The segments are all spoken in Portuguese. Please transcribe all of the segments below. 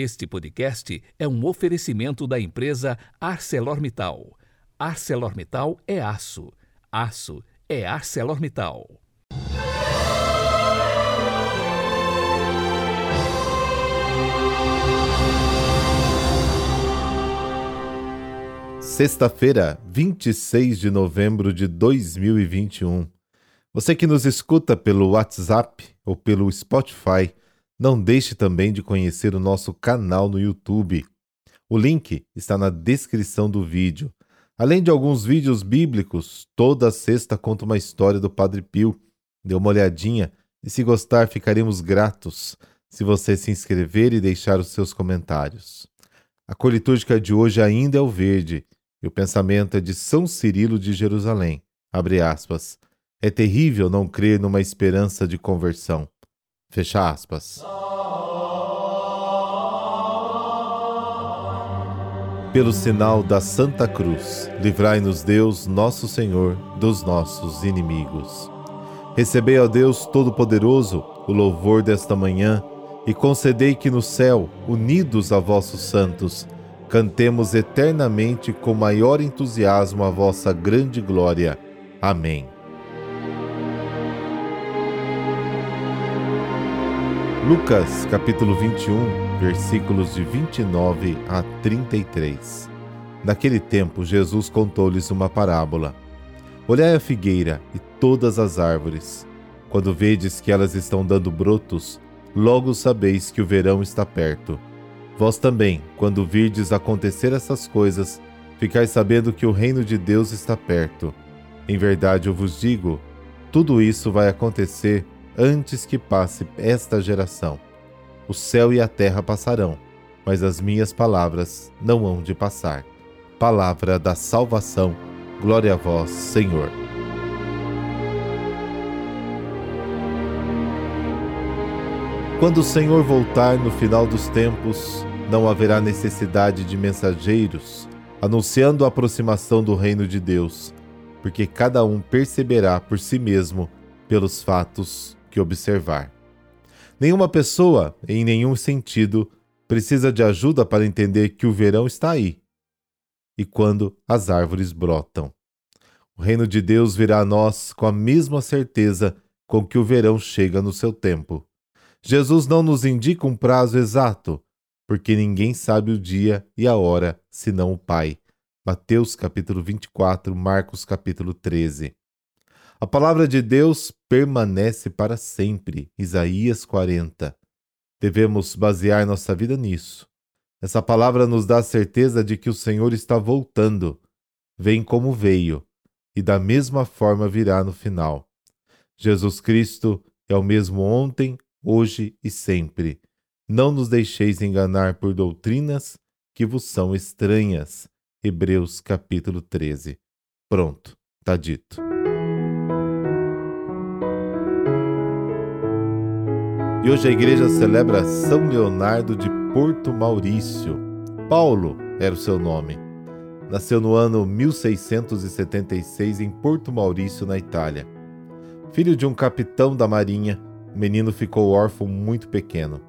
Este podcast é um oferecimento da empresa ArcelorMittal. ArcelorMittal é aço. Aço é ArcelorMittal. Sexta-feira, 26 de novembro de 2021. Você que nos escuta pelo WhatsApp ou pelo Spotify, não deixe também de conhecer o nosso canal no YouTube. O link está na descrição do vídeo. Além de alguns vídeos bíblicos, toda sexta conta uma história do Padre Pio. Dê uma olhadinha e, se gostar, ficaremos gratos se você se inscrever e deixar os seus comentários. A cor litúrgica de hoje ainda é o verde e o pensamento é de São Cirilo de Jerusalém. Abre aspas. É terrível não crer numa esperança de conversão. Fecha aspas. Pelo sinal da Santa Cruz, livrai-nos Deus, nosso Senhor, dos nossos inimigos. Recebei, ó Deus Todo-Poderoso, o louvor desta manhã e concedei que no céu, unidos a vossos santos, cantemos eternamente com maior entusiasmo a vossa grande glória. Amém. Lucas capítulo 21, versículos de 29 a 33. Naquele tempo, Jesus contou-lhes uma parábola. Olhai a figueira e todas as árvores. Quando vedes que elas estão dando brotos, logo sabeis que o verão está perto. Vós também, quando virdes acontecer essas coisas, ficais sabendo que o reino de Deus está perto. Em verdade eu vos digo, tudo isso vai acontecer antes que passe esta geração. O céu e a terra passarão, mas as minhas palavras não hão de passar. Palavra da salvação. Glória a vós, Senhor. Quando o Senhor voltar no final dos tempos, não haverá necessidade de mensageiros anunciando a aproximação do reino de Deus, porque cada um perceberá por si mesmo pelos fatos que observar. Nenhuma pessoa, em nenhum sentido, precisa de ajuda para entender que o verão está aí e quando as árvores brotam. O reino de Deus virá a nós com a mesma certeza com que o verão chega no seu tempo. Jesus não nos indica um prazo exato, porque ninguém sabe o dia e a hora senão o Pai. Mateus capítulo 24, Marcos capítulo 13. A palavra de Deus permanece para sempre. Isaías 40. Devemos basear nossa vida nisso. Essa palavra nos dá a certeza de que o Senhor está voltando. Vem como veio, e da mesma forma virá no final. Jesus Cristo é o mesmo ontem, hoje e sempre. Não nos deixeis enganar por doutrinas que vos são estranhas. Hebreus capítulo 13. Pronto, está dito. E hoje a igreja celebra São Leonardo de Porto Maurício. Paulo era o seu nome. Nasceu no ano 1676 em Porto Maurício, na Itália. Filho de um capitão da marinha, o menino ficou órfão muito pequeno.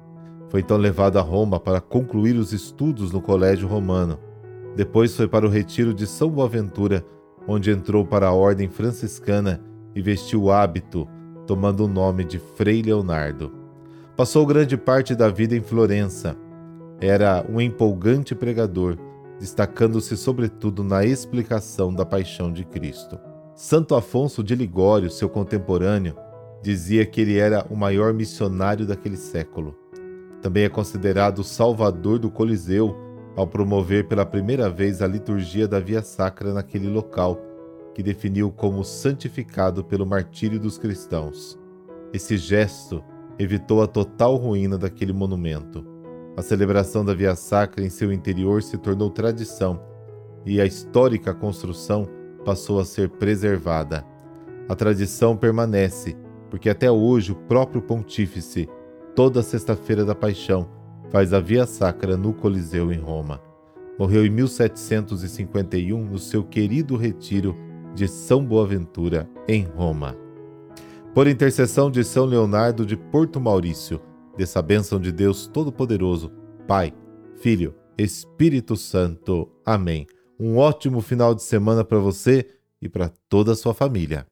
Foi então levado a Roma para concluir os estudos no Colégio Romano. Depois foi para o retiro de São Boaventura, onde entrou para a ordem franciscana e vestiu o hábito, tomando o nome de Frei Leonardo. Passou grande parte da vida em Florença. Era um empolgante pregador, destacando-se sobretudo na explicação da paixão de Cristo. Santo Afonso de Ligório, seu contemporâneo, dizia que ele era o maior missionário daquele século. Também é considerado o salvador do Coliseu ao promover pela primeira vez a liturgia da Via Sacra naquele local, que definiu como santificado pelo martírio dos cristãos. Esse gesto evitou a total ruína daquele monumento. A celebração da Via Sacra em seu interior se tornou tradição e a histórica construção passou a ser preservada. A tradição permanece, porque até hoje o próprio Pontífice, toda Sexta-feira da Paixão, faz a Via Sacra no Coliseu em Roma. Morreu em 1751 no seu querido retiro de São Boaventura, em Roma. Por intercessão de São Leonardo de Porto Maurício, dessa bênção de Deus Todo-Poderoso, Pai, Filho, Espírito Santo. Amém. Um ótimo final de semana para você e para toda a sua família.